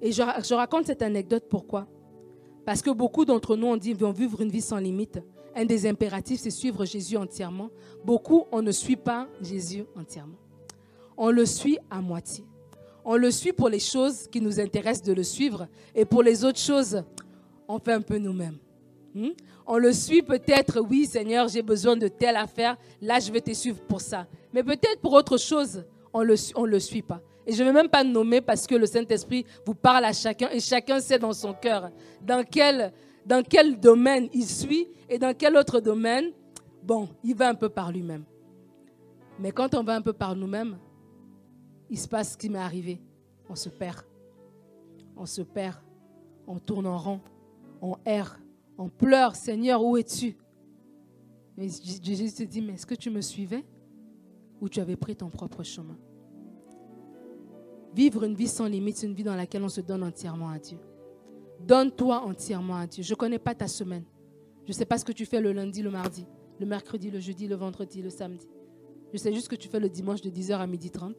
Et je, raconte cette anecdote pourquoi? Parce que beaucoup d'entre nous, on dit, vont vivre une vie sans limite. Un des impératifs, c'est suivre Jésus entièrement. Beaucoup, on ne suit pas Jésus entièrement. On le suit à moitié. On le suit pour les choses qui nous intéressent de le suivre. Et pour les autres choses, on fait un peu nous-mêmes. Hmm? On le suit peut-être, oui Seigneur, j'ai besoin de telle affaire, là je vais te suivre pour ça. Mais peut-être pour autre chose, on ne le, suit pas. Et je ne vais même pas nommer parce que le Saint-Esprit vous parle à chacun et chacun sait dans son cœur dans quel, dans quel domaine il suit et dans quel autre domaine, bon, il va un peu par lui-même. Mais quand on va un peu par nous-mêmes, il se passe ce qui m'est arrivé. On se perd. On se perd. On tourne en rond. On erre. On pleure. Seigneur, où es-tu? Et Jésus te dit, mais est-ce que tu me suivais? Ou tu avais pris ton propre chemin? Vivre une vie sans limite, une vie dans laquelle on se donne entièrement à Dieu. Donne-toi entièrement à Dieu. Je ne connais pas ta semaine. Je ne sais pas ce que tu fais le lundi, le mardi, le mercredi, le jeudi, le vendredi, le samedi. Je sais juste ce que tu fais le dimanche de 10h à 12h30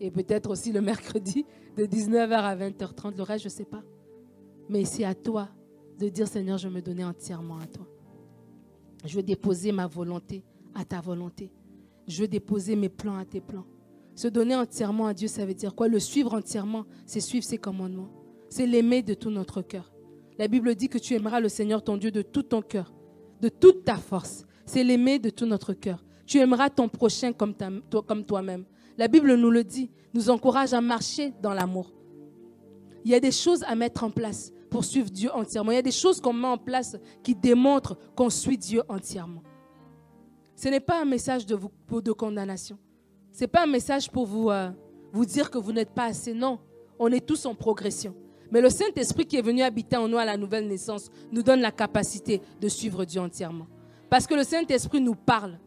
et peut-être aussi le mercredi de 19h à 20h30. Le reste, je ne sais pas. Mais c'est à toi de dire Seigneur, je me donner entièrement à toi. Je veux déposer ma volonté à ta volonté. Je veux déposer mes plans à tes plans. Se donner entièrement à Dieu, ça veut dire quoi? Le suivre entièrement, c'est suivre ses commandements. C'est l'aimer de tout notre cœur. La Bible dit que tu aimeras le Seigneur ton Dieu de tout ton cœur, de toute ta force. C'est l'aimer de tout notre cœur. Tu aimeras ton prochain comme, toi-même. La Bible nous le dit, nous encourage à marcher dans l'amour. Il y a des choses à mettre en place pour suivre Dieu entièrement. Il y a des choses qu'on met en place qui démontrent qu'on suit Dieu entièrement. Ce n'est pas un message de, condamnation. Ce n'est pas un message pour euh, vous dire que vous n'êtes pas assez. Non, on est tous en progression. Mais le Saint-Esprit qui est venu habiter en nous à la nouvelle naissance nous donne la capacité de suivre Dieu entièrement. Parce que le Saint-Esprit nous parle.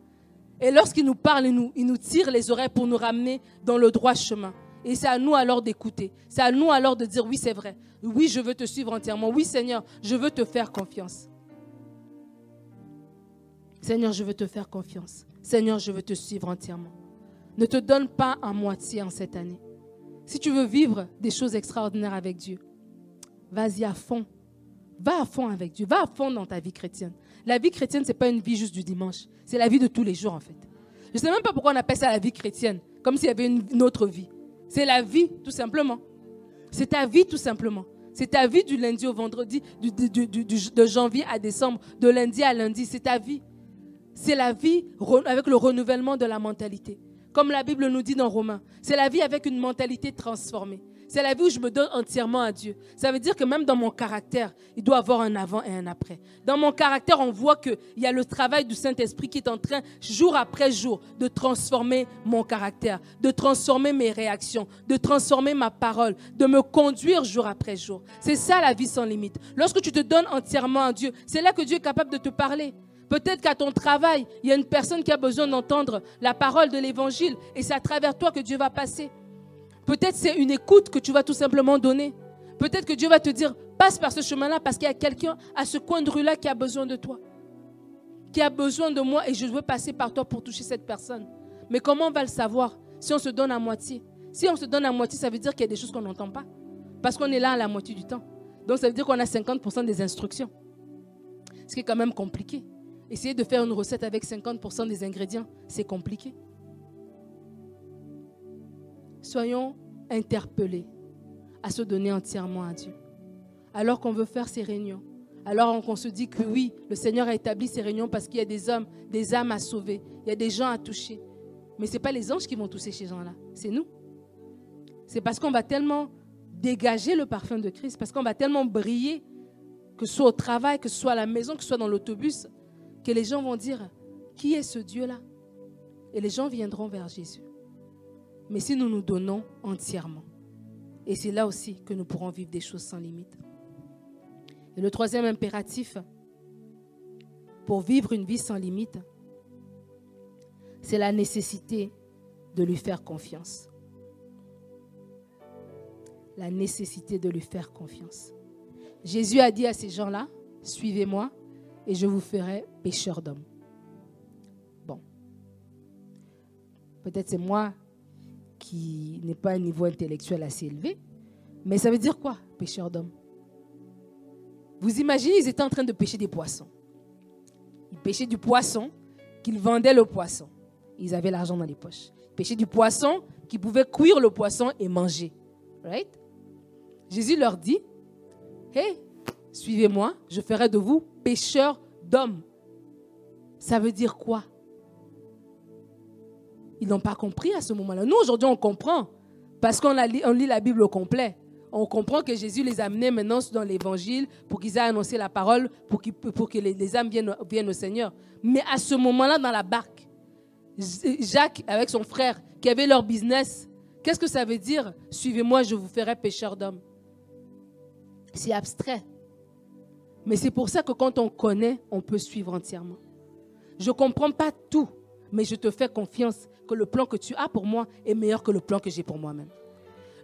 Et lorsqu'il nous parle, il nous, tire les oreilles pour nous ramener dans le droit chemin. Et c'est à nous alors d'écouter. C'est à nous alors de dire oui, c'est vrai. Oui, je veux te suivre entièrement. Oui, Seigneur, je veux te faire confiance. Seigneur, je veux te faire confiance. Seigneur, je veux te suivre entièrement. Ne te donne pas à moitié en cette année. Si tu veux vivre des choses extraordinaires avec Dieu, vas-y à fond. Va à fond avec Dieu. Va à fond dans ta vie chrétienne. La vie chrétienne, ce n'est pas une vie juste du dimanche. C'est la vie de tous les jours, en fait. Je ne sais même pas pourquoi on appelle ça la vie chrétienne, comme s'il y avait une, autre vie. C'est la vie, tout simplement. C'est ta vie, tout simplement. C'est ta vie du lundi au vendredi, de janvier à décembre, de lundi à lundi. C'est ta vie. C'est la vie avec le renouvellement de la mentalité. Comme la Bible nous dit dans Romains, c'est la vie avec une mentalité transformée. C'est la vie où je me donne entièrement à Dieu. Ça veut dire que même dans mon caractère, il doit avoir un avant et un après. Dans mon caractère, on voit qu'il y a le travail du Saint-Esprit qui est en train, jour après jour, de transformer mon caractère, de transformer mes réactions, de transformer ma parole, de me conduire jour après jour. C'est ça la vie sans limite. Lorsque tu te donnes entièrement à Dieu, c'est là que Dieu est capable de te parler. Peut-être qu'à ton travail, il y a une personne qui a besoin d'entendre la parole de l'évangile et c'est à travers toi que Dieu va passer. Peut-être c'est une écoute que tu vas tout simplement donner. Peut-être que Dieu va te dire, passe par ce chemin-là parce qu'il y a quelqu'un à ce coin de rue-là qui a besoin de toi. Qui a besoin de moi et je veux passer par toi pour toucher cette personne. Mais comment on va le savoir si on se donne à moitié? Si on se donne à moitié, ça veut dire qu'il y a des choses qu'on n'entend pas. Parce qu'on est là à la moitié du temps. Donc ça veut dire qu'on a 50% des instructions. Ce qui est quand même compliqué. Essayer de faire une recette avec 50% des ingrédients, c'est compliqué soyons interpellés à se donner entièrement à Dieu. Alors qu'on veut faire ces réunions, alors qu'on se dit que oui, le Seigneur a établi ces réunions parce qu'il y a des hommes, des âmes à sauver, il y a des gens à toucher. Mais ce n'est pas les anges qui vont toucher ces gens-là, c'est nous. C'est parce qu'on va tellement dégager le parfum de Christ, parce qu'on va tellement briller, que ce soit au travail, que ce soit à la maison, que ce soit dans l'autobus, que les gens vont dire, qui est ce Dieu-là? Et les gens viendront vers Jésus mais si nous nous donnons entièrement. Et c'est là aussi que nous pourrons vivre des choses sans limite. Et le troisième impératif, pour vivre une vie sans limite, c'est la nécessité de lui faire confiance. La nécessité de lui faire confiance. Jésus a dit à ces gens-là, suivez-moi et je vous ferai pécheur d'hommes. Bon. Peut-être c'est moi qui n'ai pas un niveau intellectuel assez élevé, mais ça veut dire quoi, pécheur d'hommes? Vous imaginez, ils étaient en train de pêcher des poissons. Ils pêchaient du poisson, qu'ils vendaient le poisson. Ils avaient l'argent dans les poches. Ils pêchaient du poisson, qu'ils pouvaient cuire le poisson et manger. Right? Jésus leur dit, Hey, suivez-moi, je ferai de vous pêcheurs d'hommes. Ça veut dire quoi? Ils n'ont pas compris à ce moment-là. Nous, aujourd'hui, on comprend. Parce qu'on lit la Bible au complet. On comprend que Jésus les a amenés maintenant dans l'évangile pour qu'ils aient annoncé la parole, pour, que les, âmes viennent, viennent au Seigneur. Mais à ce moment-là, dans la barque, Jacques, avec son frère, qui avait leur business, qu'est-ce que ça veut dire? Suivez-moi, je vous ferai pêcheur d'hommes. C'est abstrait. Mais c'est pour ça que quand on connaît, on peut suivre entièrement. Je ne comprends pas tout, mais je te fais confiance que le plan que tu as pour moi est meilleur que le plan que j'ai pour moi-même.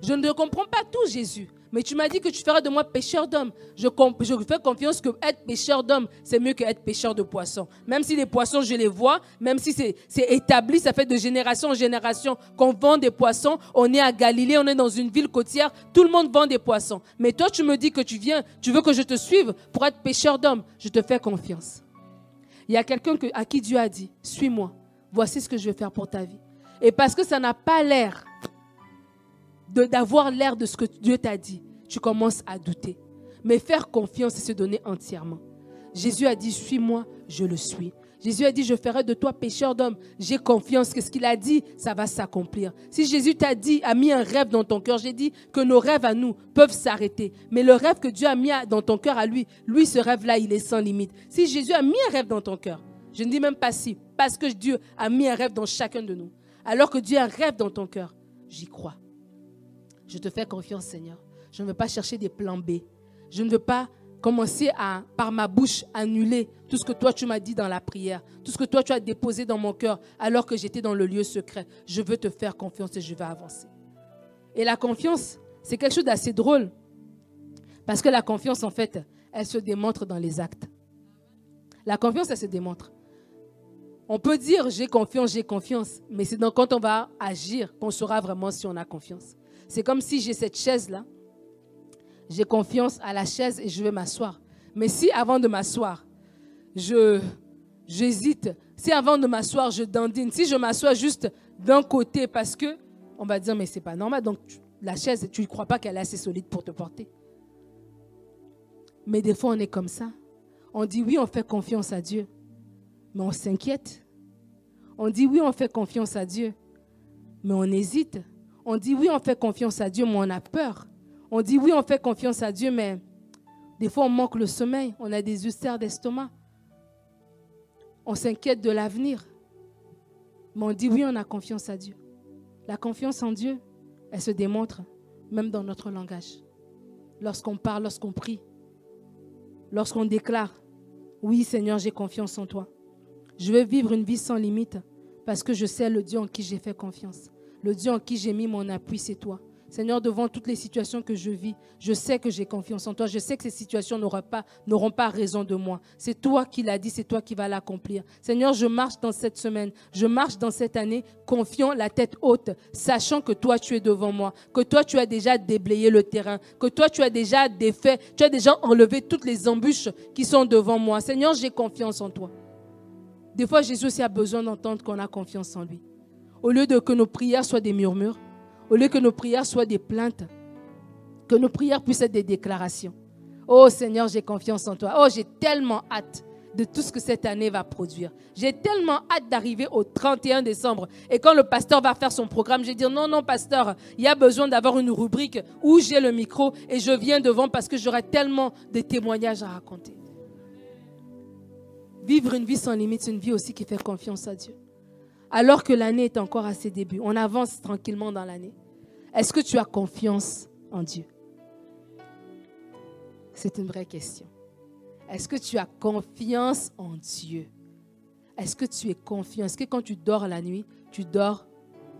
Je ne comprends pas tout, Jésus, mais tu m'as dit que tu feras de moi pêcheur d'hommes. Je, fais confiance que être pêcheur d'hommes, c'est mieux que être pêcheur de poissons. Même si les poissons, je les vois, même si c'est établi, ça fait de génération en génération qu'on vend des poissons. On est à Galilée, on est dans une ville côtière, tout le monde vend des poissons. Mais toi, tu me dis que tu viens, tu veux que je te suive pour être pêcheur d'hommes. Je te fais confiance. Il y a quelqu'un à qui Dieu a dit, suis-moi, voici ce que je vais faire pour ta vie. Et parce que ça n'a pas l'air d'avoir l'air de ce que Dieu t'a dit, tu commences à douter. Mais faire confiance et se donner entièrement. Jésus a dit, suis-moi, je le suis. Jésus a dit, je ferai de toi pécheur d'homme. J'ai confiance que ce qu'il a dit, ça va s'accomplir. Si Jésus t'a dit, a mis un rêve dans ton cœur, j'ai dit que nos rêves à nous peuvent s'arrêter. Mais le rêve que Dieu a mis dans ton cœur à lui, lui, ce rêve-là, il est sans limite. Si Jésus a mis un rêve dans ton cœur, je ne dis même pas si, parce que Dieu a mis un rêve dans chacun de nous. Alors que Dieu a un rêve dans ton cœur, j'y crois. Je te fais confiance, Seigneur. Je ne veux pas chercher des plans B. Je ne veux pas commencer à, par ma bouche, annuler tout ce que toi tu m'as dit dans la prière, tout ce que toi tu as déposé dans mon cœur alors que j'étais dans le lieu secret. Je veux te faire confiance et je vais avancer. Et la confiance, c'est quelque chose d'assez drôle. Parce que la confiance, en fait, elle se démontre dans les actes. La confiance, elle se démontre. On peut dire j'ai confiance, j'ai confiance, mais c'est quand on va agir qu'on saura vraiment si on a confiance. C'est comme si j'ai cette chaise-là. J'ai confiance à la chaise et je vais m'asseoir. Mais si avant de m'asseoir, je j'hésite, si avant de m'asseoir, je dandine, si je m'assois juste d'un côté parce que on va dire mais c'est pas normal donc la chaise tu ne crois pas qu'elle est assez solide pour te porter. Mais des fois on est comme ça. On dit oui, on fait confiance à Dieu, mais on s'inquiète. On dit oui, on fait confiance à Dieu, mais on hésite. On dit oui, on fait confiance à Dieu, mais on a peur. On dit oui, on fait confiance à Dieu, mais des fois on manque le sommeil, on a des ulcères d'estomac. On s'inquiète de l'avenir. Mais on dit oui, on a confiance à Dieu. La confiance en Dieu, elle se démontre même dans notre langage. Lorsqu'on parle, lorsqu'on prie, lorsqu'on déclare, oui Seigneur, j'ai confiance en toi. Je veux vivre une vie sans limite parce que je sais le Dieu en qui j'ai fait confiance. Le Dieu en qui j'ai mis mon appui, c'est toi. Seigneur, devant toutes les situations que je vis, je sais que j'ai confiance en toi. Je sais que ces situations n'auront pas, raison de moi. C'est toi qui l'as dit, c'est toi qui vas l'accomplir. Seigneur, je marche dans cette semaine, je marche dans cette année, confiant la tête haute, sachant que toi, tu es devant moi, que toi, tu as déjà déblayé le terrain, que toi, tu as déjà défait, tu as déjà enlevé toutes les embûches qui sont devant moi. Seigneur, j'ai confiance en toi. Des fois, Jésus aussi a besoin d'entendre qu'on a confiance en lui. Au lieu de que nos prières soient des murmures, au lieu que nos prières soient des plaintes, que nos prières puissent être des déclarations. Oh Seigneur, j'ai confiance en toi. Oh, j'ai tellement hâte de tout ce que cette année va produire. J'ai tellement hâte d'arriver au 31 décembre. Et quand le pasteur va faire son programme, je vais dire non, non, pasteur, il y a besoin d'avoir une rubrique où j'ai le micro et je viens devant parce que j'aurai tellement de témoignages à raconter. Vivre une vie sans limite, une vie aussi qui fait confiance à Dieu alors que l'année est encore à ses débuts. On avance tranquillement dans l'année. Est-ce que tu as confiance en Dieu? C'est une vraie question. Est-ce que tu as confiance en Dieu? Est-ce que tu es confiant? Est-ce que quand tu dors la nuit, tu dors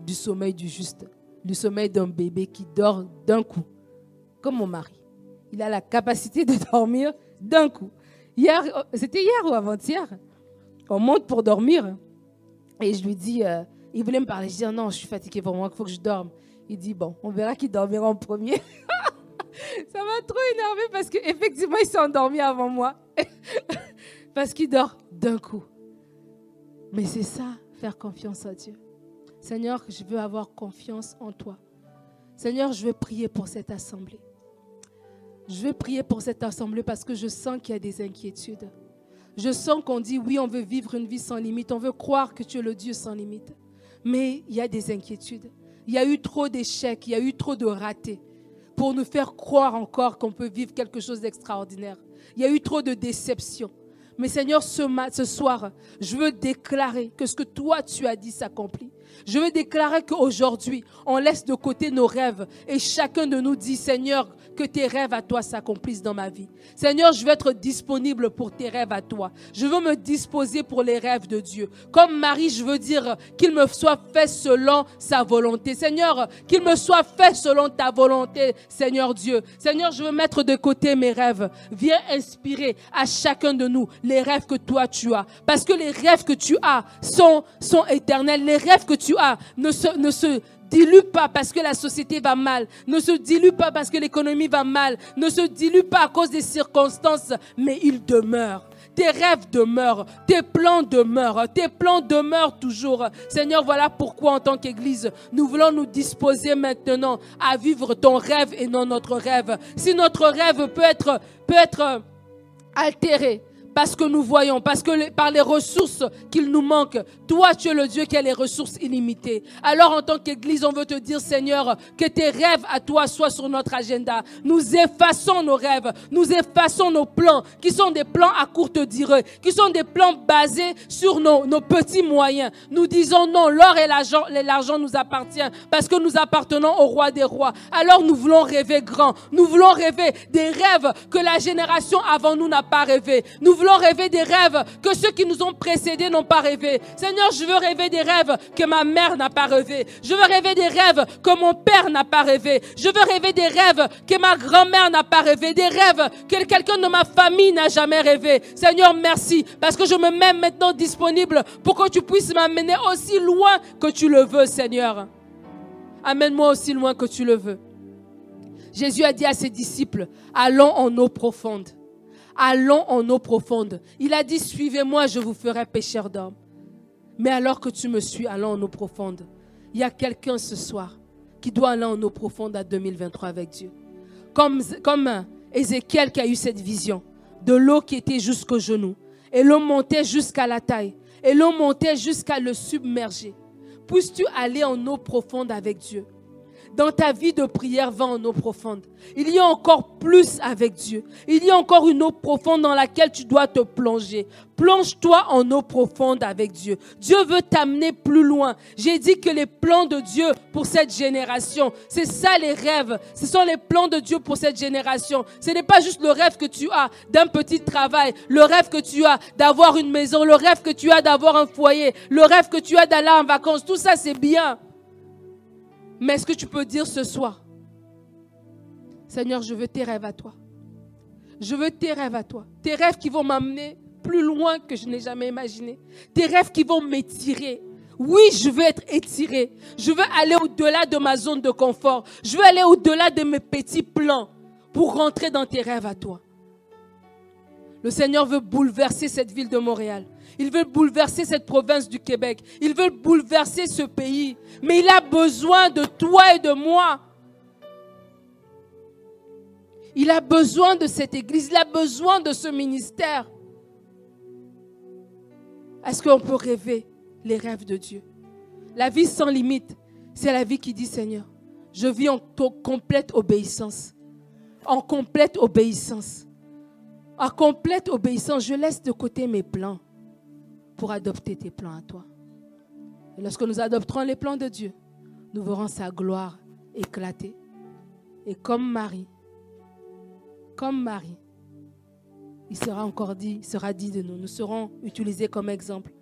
du sommeil du juste, du sommeil d'un bébé qui dort d'un coup, comme mon mari Il a la capacité de dormir d'un coup. Hier, oh, c'était hier ou avant-hier On monte pour dormir. Et je lui dis, euh, il voulait me parler. Je dis, non, je suis fatigué pour moi, il faut que je dorme. Il dit, bon, on verra qui dormira en premier. Ça m'a trop énervé parce qu'effectivement, il s'est endormi avant moi. parce qu'il dort d'un coup. Mais c'est ça, faire confiance à Dieu. Seigneur, je veux avoir confiance en toi. Seigneur, je veux prier pour cette assemblée. Je veux prier pour cette assemblée parce que je sens qu'il y a des inquiétudes. Je sens qu'on dit oui, on veut vivre une vie sans limite, on veut croire que tu es le Dieu sans limite. Mais il y a des inquiétudes. Il y a eu trop d'échecs, il y a eu trop de ratés pour nous faire croire encore qu'on peut vivre quelque chose d'extraordinaire. Il y a eu trop de déceptions. Mais Seigneur, ce, ce soir, je veux déclarer que ce que toi tu as dit s'accomplit. Je veux déclarer qu'aujourd'hui, on laisse de côté nos rêves et chacun de nous dit, Seigneur, que tes rêves à toi s'accomplissent dans ma vie. Seigneur, je veux être disponible pour tes rêves à toi. Je veux me disposer pour les rêves de Dieu. Comme Marie, je veux dire qu'il me soit fait selon sa volonté. Seigneur, qu'il me soit fait selon ta volonté, Seigneur Dieu. Seigneur, je veux mettre de côté mes rêves. Viens inspirer à chacun de nous les rêves que toi tu as. Parce que les rêves que tu as sont, éternels. Les rêves que as ne se, dilue pas parce que la société va mal, ne se dilue pas parce que l'économie va mal, ne se dilue pas à cause des circonstances, mais il demeure. Tes rêves demeurent, tes plans demeurent, tes plans demeurent toujours. Seigneur, voilà pourquoi en tant qu'Église, nous voulons nous disposer maintenant à vivre ton rêve et non notre rêve. Si notre rêve peut être altéré, parce que nous voyons, parce que par les ressources qu'il nous manque, toi tu es le Dieu qui a les ressources illimitées. Alors en tant qu'Église, on veut te dire Seigneur, que tes rêves à toi soient sur notre agenda. Nous effaçons nos rêves, nous effaçons nos plans, qui sont des plans à courte durée, qui sont des plans basés sur nos, petits moyens. Nous disons non, l'or et l'argent, nous appartient parce que nous appartenons au roi des rois. Alors nous voulons rêver grand, nous voulons rêver des rêves que la génération avant nous n'a pas rêvé. Voulons rêver des rêves que ceux qui nous ont précédés n'ont pas rêvé. Seigneur, je veux rêver des rêves que ma mère n'a pas rêvé. Je veux rêver des rêves que mon père n'a pas rêvé. Je veux rêver des rêves que ma grand-mère n'a pas rêvé. Des rêves que quelqu'un de ma famille n'a jamais rêvé. Seigneur, merci parce que je me mets maintenant disponible pour que tu puisses m'amener aussi loin que tu le veux, Seigneur. Amène-moi aussi loin que tu le veux. Jésus a dit à ses disciples, allons en eau profonde allons en eau profonde. Il a dit, suivez-moi, je vous ferai pécheur d'hommes. Mais alors que tu me suis, allons en eau profonde. Il y a quelqu'un ce soir qui doit aller en eau profonde à 2023 avec Dieu. Comme, comme Ézéchiel qui a eu cette vision de l'eau qui était jusqu'au genou. Et l'eau montait jusqu'à la taille. Et l'eau montait jusqu'à le submerger. Puisses-tu aller en eau profonde avec Dieu? Dans ta vie de prière, va en eau profonde. Il y a encore plus avec Dieu. Il y a encore une eau profonde dans laquelle tu dois te plonger. Plonge-toi en eau profonde avec Dieu. Dieu veut t'amener plus loin. J'ai dit que les plans de Dieu pour cette génération, c'est ça les rêves. Ce sont les plans de Dieu pour cette génération. Ce n'est pas juste le rêve que tu as d'un petit travail, le rêve que tu as d'avoir une maison, le rêve que tu as d'avoir un foyer, le rêve que tu as d'aller en vacances. Tout ça, c'est bien. Mais est-ce que tu peux dire ce soir, Seigneur, je veux tes rêves à toi. Je veux tes rêves à toi. Tes rêves qui vont m'amener plus loin que je n'ai jamais imaginé. Tes rêves qui vont m'étirer. Oui, je veux être étiré. Je veux aller au-delà de ma zone de confort. Je veux aller au-delà de mes petits plans pour rentrer dans tes rêves à toi. Le Seigneur veut bouleverser cette ville de Montréal. Il veut bouleverser cette province du Québec. Il veut bouleverser ce pays. Mais il a besoin de toi et de moi. Il a besoin de cette église. Il a besoin de ce ministère. Est-ce qu'on peut rêver les rêves de Dieu? La vie sans limite, c'est la vie qui dit Seigneur, je vis en complète obéissance. En complète obéissance. En complète obéissance, je laisse de côté mes plans pour adopter tes plans à toi. Et lorsque nous adopterons les plans de Dieu, nous verrons sa gloire éclater. Et comme Marie, comme Marie, il sera encore dit, sera dit de nous. Nous serons utilisés comme exemple.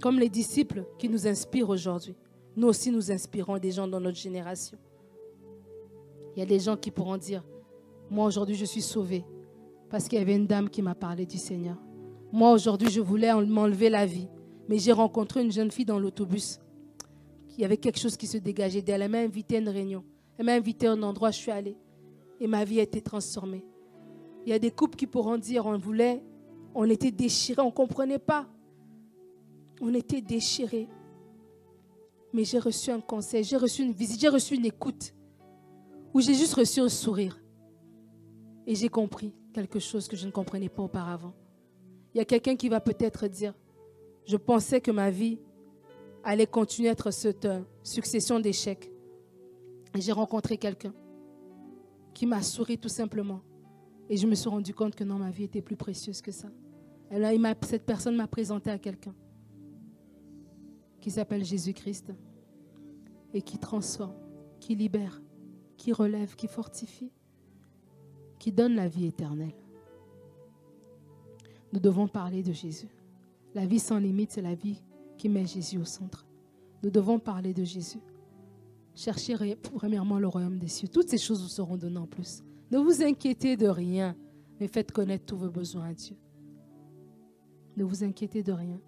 Comme les disciples qui nous inspirent aujourd'hui. Nous aussi, nous inspirons des gens dans notre génération. Il y a des gens qui pourront dire, moi aujourd'hui, je suis sauvé parce qu'il y avait une dame qui m'a parlé du Seigneur. Moi aujourd'hui, je voulais m'enlever la vie, mais j'ai rencontré une jeune fille dans l'autobus. Il y avait quelque chose qui se dégageait d'elle. Elle m'a invité à une réunion. Elle m'a invité à un endroit, je suis allée. Et ma vie a été transformée. Il y a des couples qui pourront dire on voulait, on était déchirés, on ne comprenait pas. On était déchirés. Mais j'ai reçu un conseil, j'ai reçu une visite, j'ai reçu une écoute. Où j'ai juste reçu un sourire. Et j'ai compris quelque chose que je ne comprenais pas auparavant. Il y a quelqu'un qui va peut-être dire, je pensais que ma vie allait continuer à être cette euh, succession d'échecs. J'ai rencontré quelqu'un qui m'a souri tout simplement. Et je me suis rendu compte que non, ma vie était plus précieuse que ça. Cette personne m'a présenté à quelqu'un qui s'appelle Jésus-Christ et qui transforme, qui libère, qui relève, qui fortifie, qui donne la vie éternelle. Nous devons parler de Jésus. La vie sans limite, c'est la vie qui met Jésus au centre. Nous devons parler de Jésus. Cherchez premièrement le royaume des cieux. Toutes ces choses vous seront données en plus. Ne vous inquiétez de rien, mais faites connaître tous vos besoins à Dieu. Ne vous inquiétez de rien.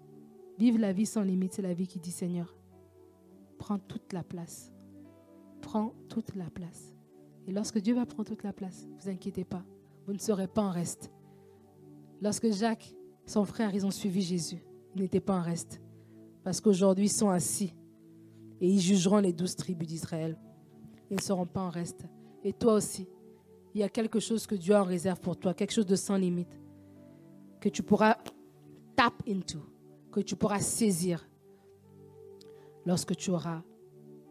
Vive la vie sans limite, c'est la vie qui dit Seigneur, prends toute la place. Prends toute la place. Et lorsque Dieu va prendre toute la place, ne vous inquiétez pas, vous ne serez pas en reste. Lorsque Jacques, son frère, ils ont suivi Jésus, ils n'étaient pas en reste. Parce qu'aujourd'hui, ils sont assis et ils jugeront les douze tribus d'Israël. Ils ne seront pas en reste. Et toi aussi, il y a quelque chose que Dieu a en réserve pour toi, quelque chose de sans limite, que tu pourras tap into, que tu pourras saisir lorsque tu auras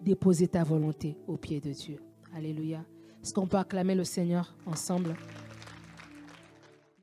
déposé ta volonté au pied de Dieu. Alléluia. Est-ce qu'on peut acclamer le Seigneur ensemble?